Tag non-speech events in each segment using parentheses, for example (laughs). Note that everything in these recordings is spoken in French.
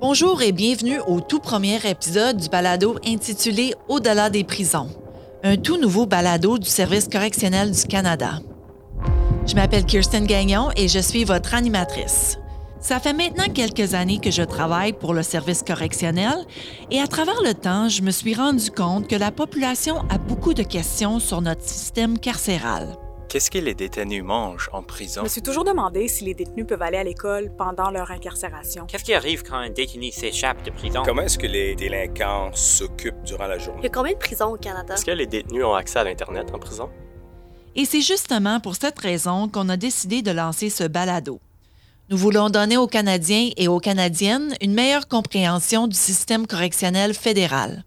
Bonjour et bienvenue au tout premier épisode du balado intitulé Au-delà des prisons, un tout nouveau balado du Service correctionnel du Canada. Je m'appelle Kirsten Gagnon et je suis votre animatrice. Ça fait maintenant quelques années que je travaille pour le service correctionnel et à travers le temps, je me suis rendu compte que la population a beaucoup de questions sur notre système carcéral. Qu'est-ce que les détenus mangent en prison? Je me suis toujours demandé si les détenus peuvent aller à l'école pendant leur incarcération. Qu'est-ce qui arrive quand un détenu s'échappe de prison? Comment est-ce que les délinquants s'occupent durant la journée? Il y a combien de prisons au Canada? Est-ce que les détenus ont accès à l'Internet en prison? Et c'est justement pour cette raison qu'on a décidé de lancer ce balado. Nous voulons donner aux Canadiens et aux Canadiennes une meilleure compréhension du système correctionnel fédéral,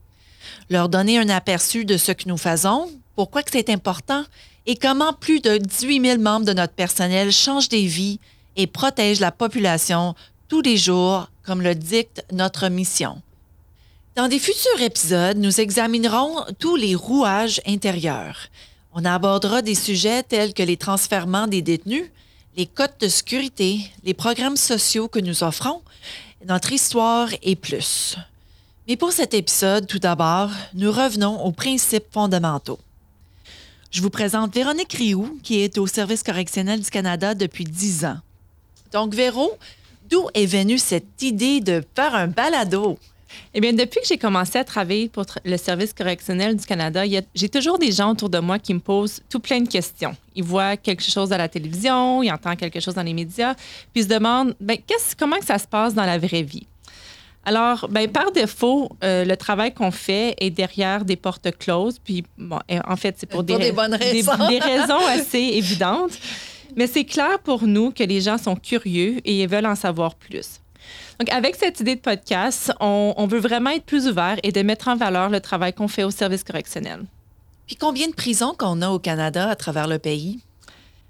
leur donner un aperçu de ce que nous faisons, pourquoi c'est important et comment plus de 18 000 membres de notre personnel changent des vies et protègent la population tous les jours, comme le dicte notre mission. Dans des futurs épisodes, nous examinerons tous les rouages intérieurs. On abordera des sujets tels que les transferts des détenus, les codes de sécurité, les programmes sociaux que nous offrons, notre histoire et plus. Mais pour cet épisode, tout d'abord, nous revenons aux principes fondamentaux. Je vous présente Véronique Rioux, qui est au Service correctionnel du Canada depuis dix ans. Donc, Véro, d'où est venue cette idée de faire un balado? Eh bien, depuis que j'ai commencé à travailler pour le Service correctionnel du Canada, j'ai toujours des gens autour de moi qui me posent tout plein de questions. Ils voient quelque chose à la télévision, ils entendent quelque chose dans les médias, puis ils se demandent ben, comment que ça se passe dans la vraie vie? Alors, ben, par défaut, euh, le travail qu'on fait est derrière des portes closes. Puis, bon, en fait, c'est pour, des, des, bonnes raisons. des, raisons assez (laughs) évidentes. Mais c'est clair pour nous que les gens sont curieux et veulent en savoir plus. Donc, avec cette idée de podcast, on, veut vraiment être plus ouvert et de mettre en valeur le travail qu'on fait au service correctionnel. Puis combien de prisons qu'on a au Canada à travers le pays?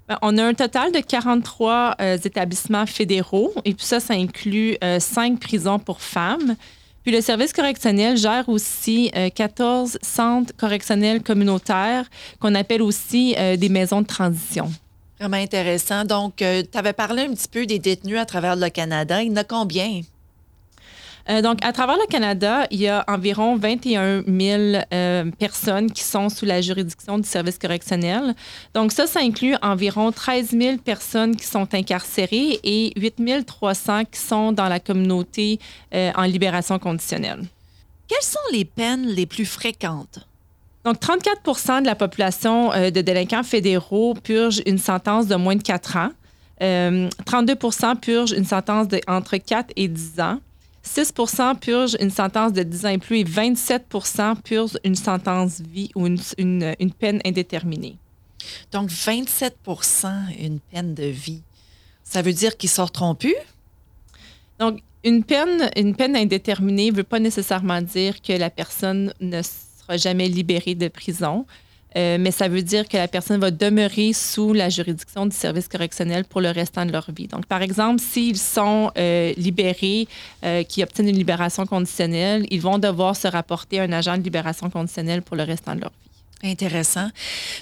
Ben, on a un total de 43 euh, établissements fédéraux et puis ça, ça inclut euh, cinq prisons pour femmes. Puis le service correctionnel gère aussi 14 euh, centres correctionnels communautaires qu'on appelle aussi des maisons de transition. Vraiment intéressant. Donc, tu avais parlé un petit peu des détenus à travers le Canada. Il y en a combien? Euh, donc, à travers le Canada, il y a environ 21 000 euh, personnes qui sont sous la juridiction du service correctionnel. Donc, ça, ça inclut environ 13 000 personnes qui sont incarcérées et 8 300 qui sont dans la communauté euh, en libération conditionnelle. Quelles sont les peines les plus fréquentes? Donc, 34% de la population de délinquants fédéraux purge une sentence de moins de 4 ans. 32% purgent une sentence de entre 4 et 10 ans. 6% purgent une sentence de 10 ans et plus et 27% purgent une sentence vie ou une, une, peine indéterminée. Donc, 27% une peine de vie. Ça veut dire qu'ils sortiront plus? Donc, une peine, une peine indéterminée ne veut pas nécessairement dire que la personne ne sera jamais libérée de prison. Euh, mais ça veut dire que la personne va demeurer sous la juridiction du service correctionnel pour le restant de leur vie. Donc, par exemple, s'ils sont euh, libérés, euh, qui obtiennent une libération conditionnelle, ils vont devoir se rapporter à un agent de libération conditionnelle pour le restant de leur vie. Intéressant.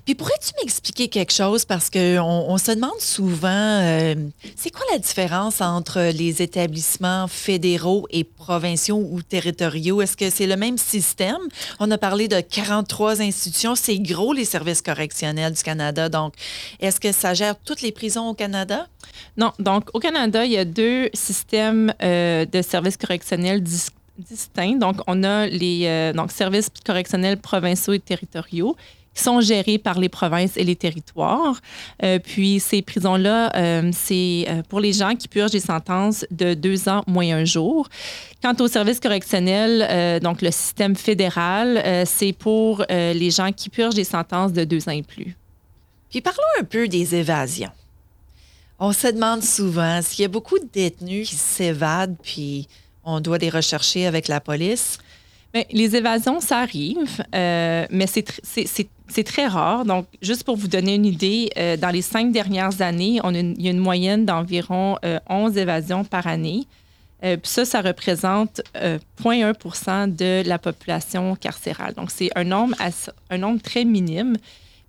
Puis pourrais-tu m'expliquer quelque chose? Parce qu'on on se demande souvent, euh, c'est quoi la différence entre les établissements fédéraux et provinciaux ou territoriaux? Est-ce que c'est le même système? On a parlé de 43 institutions. C'est gros, les services correctionnels du Canada. Donc, est-ce que ça gère toutes les prisons au Canada? Non. Donc, au Canada, il y a deux systèmes euh, de services correctionnels distincts distincts. Donc, on a les euh, services correctionnels provinciaux et territoriaux qui sont gérés par les provinces et les territoires. Euh, puis ces prisons-là, euh, c'est pour les gens qui purgent des sentences de deux ans moins un jour. Quant au service correctionnel, donc le système fédéral, c'est pour les gens qui purgent des sentences de deux ans et plus. Puis parlons un peu des évasions. On se demande souvent s'il y a beaucoup de détenus qui s'évadent puis on doit les rechercher avec la police? Les évasions, ça arrive, euh, mais c'est très rare. Donc, juste pour vous donner une idée, euh, dans les cinq dernières années, on il y a une moyenne d'environ 11 euh, évasions par année. puis ça, ça représente 0,1% de la population carcérale. Donc, c'est un un nombre très minime.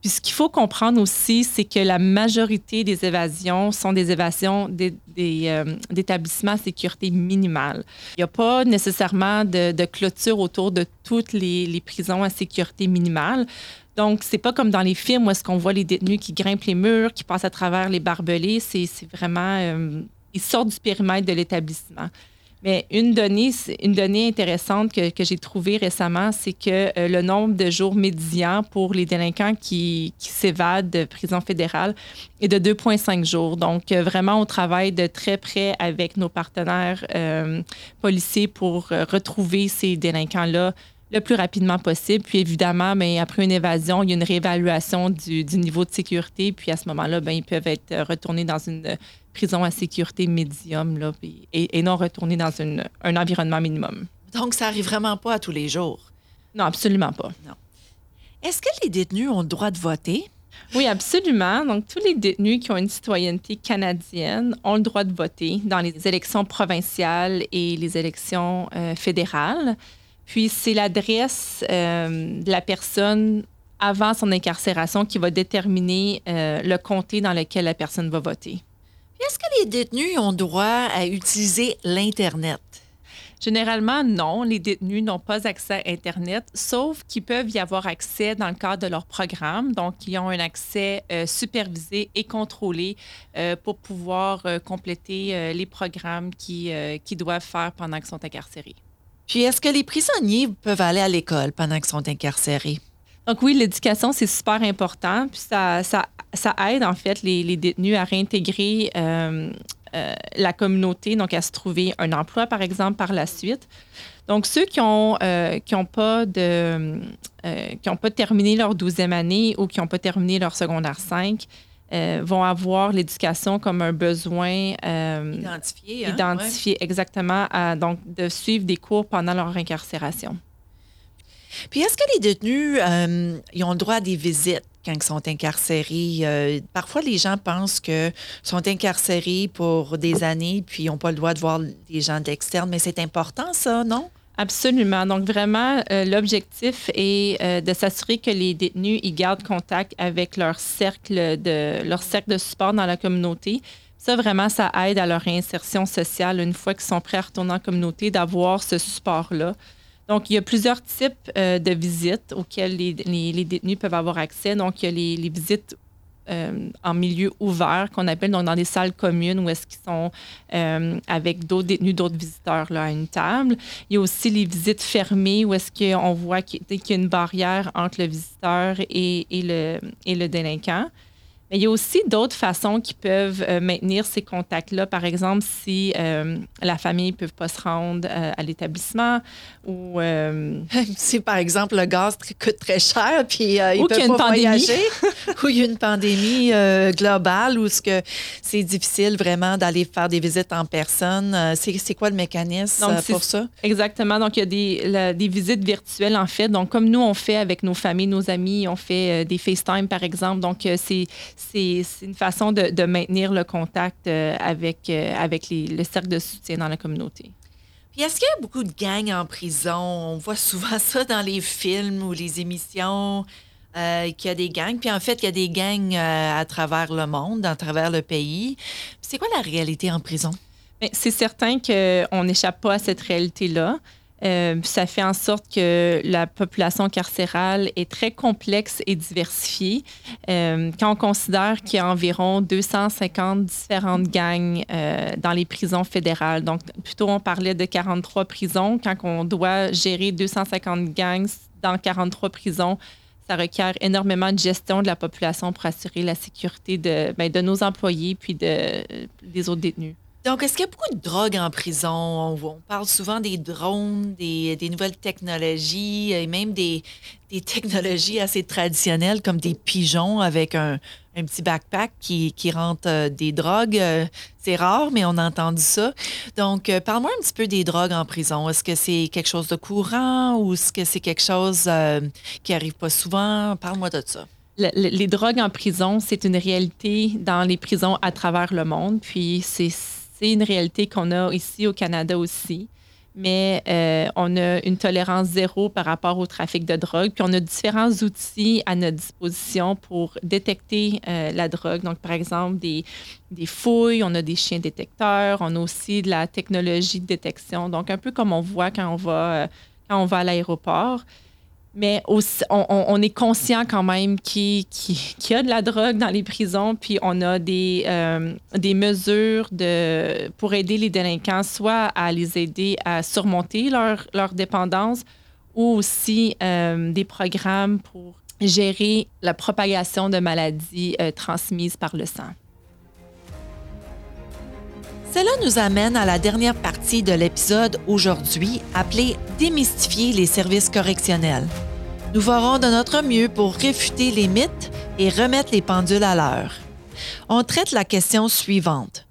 Puis ce qu'il faut comprendre aussi, c'est que la majorité des évasions sont des évasions des- des, euh, d'établissements à sécurité minimale. Il n'y a pas nécessairement de, de clôture autour de toutes les, les prisons à sécurité minimale. Donc, c'est pas comme dans les films où est-ce qu'on voit les détenus qui grimpent les murs, qui passent à travers les barbelés. C'est, c'est vraiment... euh, ils sortent du périmètre de l'établissement. Mais une donnée, une donnée intéressante que, que j'ai trouvée récemment, c'est que euh, le nombre de jours médians pour les délinquants qui, qui s'évadent de prison fédérale est de 2,5 jours. Donc, euh, vraiment, on travaille de très près avec nos partenaires euh, policiers pour euh, retrouver ces délinquants-là le plus rapidement possible. Puis évidemment, ben, après une évasion, il y a une réévaluation du, du niveau de sécurité. Puis à ce moment-là, ben, ils peuvent être retournés dans une prison à sécurité médium là, et, et non retournés dans une- un environnement minimum. Donc, ça arrive vraiment pas à tous les jours? Non, absolument pas. Est-ce que les détenus ont le droit de voter? Oui, absolument. Donc, tous les détenus qui ont une citoyenneté canadienne ont le droit de voter dans les élections provinciales et les élections euh, fédérales. Puis, c'est l'adresse euh, de la personne avant son incarcération qui va déterminer euh, le comté dans lequel la personne va voter. Est-ce que les détenus ont droit à utiliser l'Internet? Généralement, non, les détenus n'ont pas accès à Internet, sauf qu'ils peuvent y avoir accès dans le cadre de leur programme. Donc, ils ont un accès euh, supervisé et contrôlé euh, pour pouvoir euh, compléter les programmes qu'ils qu'ils doivent faire pendant qu'ils sont incarcérés. Puis est-ce que les prisonniers peuvent aller à l'école pendant qu'ils sont incarcérés? Donc oui, l'éducation, c'est super important. Puis ça, ça, ça aide en fait les, les détenus à réintégrer euh, euh, la communauté, donc à se trouver un emploi, par exemple, par la suite. Donc ceux qui ont, euh, qui ont pas de euh, qui ont pas terminé leur 12e année ou qui n'ont pas terminé leur secondaire 5 euh, vont avoir l'éducation comme un besoin euh, Identifiés, hein? identifié exactement à, donc de suivre des cours pendant leur incarcération. Puis est-ce que les détenus euh, ont le droit à des visites quand ils sont incarcérés? Euh, parfois, les gens pensent que sont incarcérés pour des années puis ils n'ont pas le droit de voir des gens d'externe, mais c'est important, ça, non? Absolument. Donc, vraiment, euh, l'objectif est de s'assurer que les détenus ils gardent contact avec leur cercle de, leur cercle de support dans la communauté. Ça, vraiment, ça aide à leur réinsertion sociale une fois qu'ils sont prêts à retourner en communauté, d'avoir ce support-là. Donc, il y a plusieurs types euh, de visites auxquelles les, détenus peuvent avoir accès. Donc, il y a les, visites euh, en milieu ouvert qu'on appelle donc dans des salles communes où est-ce qu'ils sont euh, avec d'autres détenus, d'autres visiteurs là, à une table. Il y a aussi les visites fermées où est-ce qu'on voit qu'il y a une barrière entre le visiteur et le, et le délinquant. Mais il y a aussi d'autres façons qui peuvent euh, maintenir ces contacts-là. Par exemple, si euh, la famille ne peut pas se rendre euh, à l'établissement ou (laughs) Si, par exemple, le gaz coûte très cher, puis ils Ou peuvent pas pandémie. voyager, (laughs) ou il y a une pandémie globale, ou ce que c'est difficile vraiment d'aller faire des visites en personne. C'est, quoi le mécanisme Donc, pour ça? Exactement. Donc, il y a des, la- des visites virtuelles, en fait. Donc, comme nous, on fait avec nos familles, nos amis, on fait des FaceTime, par exemple. Donc, c'est, c'est, une façon de, de maintenir le contact euh, avec, euh, avec les- le cercle de soutien dans la communauté. Puis est-ce qu'il y a beaucoup de gangs en prison? On voit souvent ça dans les films ou les émissions, euh, qu'il y a des gangs. Puis en fait, il y a des gangs euh, à travers le monde, à travers le pays. C'est quoi la réalité en prison? C'est certain qu'on n'échappe pas à cette réalité-là. Euh, ça fait en sorte que la population carcérale est très complexe et diversifiée. Euh, quand on considère qu'il y a environ 250 différentes gangs euh, dans les prisons fédérales, donc plutôt on parlait de 43 prisons, quand on doit gérer 250 gangs dans 43 prisons, ça requiert énormément de gestion de la population pour assurer la sécurité de, ben, de nos employés puis de, des autres détenus. Donc, est-ce qu'il y a beaucoup de drogue en prison? On, parle souvent des drones, des, nouvelles technologies et même des, technologies assez traditionnelles comme des pigeons avec un, petit backpack qui, rentre euh, des drogues. Euh, C'est rare, mais on a entendu ça. Donc, euh, parle-moi un petit peu des drogues en prison. Est-ce que c'est quelque chose de courant ou est-ce que c'est quelque chose qui arrive pas souvent? Parle-moi de ça. Le- le- les drogues en prison, c'est une réalité dans les prisons à travers le monde. Puis c'est c'est une réalité qu'on a ici au Canada aussi. mais euh, on a une tolérance zéro par rapport au trafic de drogue. Puis on a différents outils à notre disposition pour détecter euh, la drogue. Donc, par exemple, des, des fouilles, on a des chiens détecteurs, on a aussi de la technologie de détection. Donc, un peu comme on voit quand on va, euh, quand on va à l'aéroport mais on, est conscient quand même qu'il y a de la drogue dans les prisons, puis on a des, euh, des mesures de, pour aider les délinquants, soit à les aider à surmonter leur, leur dépendance, ou aussi euh, des programmes pour gérer la propagation de maladies euh, transmises par le sang. Cela nous amène à la dernière partie de l'épisode aujourd'hui, appelée Démystifier les services correctionnels. Nous ferons de notre mieux pour réfuter les mythes et remettre les pendules à l'heure. On traite la question suivante.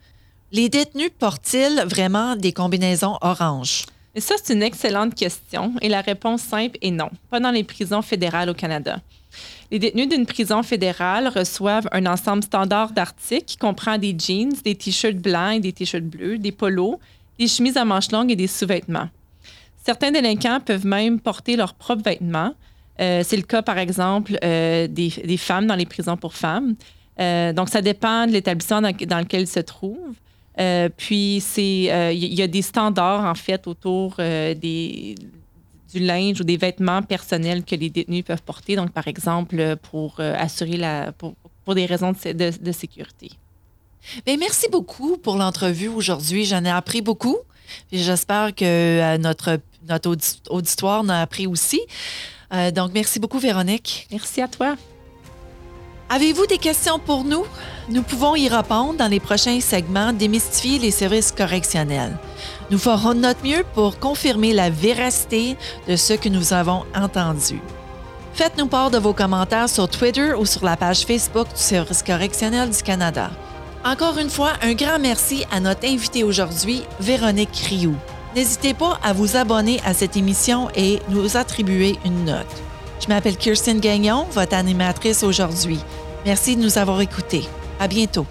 Les détenus portent-ils vraiment des combinaisons oranges? Et ça, c'est une excellente question et la réponse simple est non, pas dans les prisons fédérales au Canada. Les détenus d'une prison fédérale reçoivent un ensemble standard d'articles qui comprend des jeans, des t-shirts blancs et des t-shirts bleus, des polos, des chemises à manches longues et des sous-vêtements. Certains délinquants peuvent même porter leurs propres vêtements. Euh, c'est le cas, par exemple, euh, des, femmes dans les prisons pour femmes. Euh, donc, ça dépend de l'établissement dans, lequel ils se trouvent. puis, il y a des standards, en fait, autour des, du linge ou des vêtements personnels que les détenus peuvent porter. Donc, par exemple, pour assurer la. pour, des raisons de, sécurité. Bien, merci beaucoup pour l'entrevue aujourd'hui. J'en ai appris beaucoup. J'espère que notre, notre auditoire en a appris aussi. Donc, merci beaucoup, Véronique. Merci à toi. Avez-vous des questions pour nous? Nous pouvons y répondre dans les prochains segments Démystifier les services correctionnels. Nous ferons de notre mieux pour confirmer la véracité de ce que nous avons entendu. Faites-nous part de vos commentaires sur Twitter ou sur la page Facebook du Service correctionnel du Canada. Encore une fois, un grand merci à notre invitée aujourd'hui, Véronique Rioux. N'hésitez pas à vous abonner à cette émission et nous attribuer une note. Je m'appelle Kirsten Gagnon, votre animatrice aujourd'hui. Merci de nous avoir écoutés. À bientôt.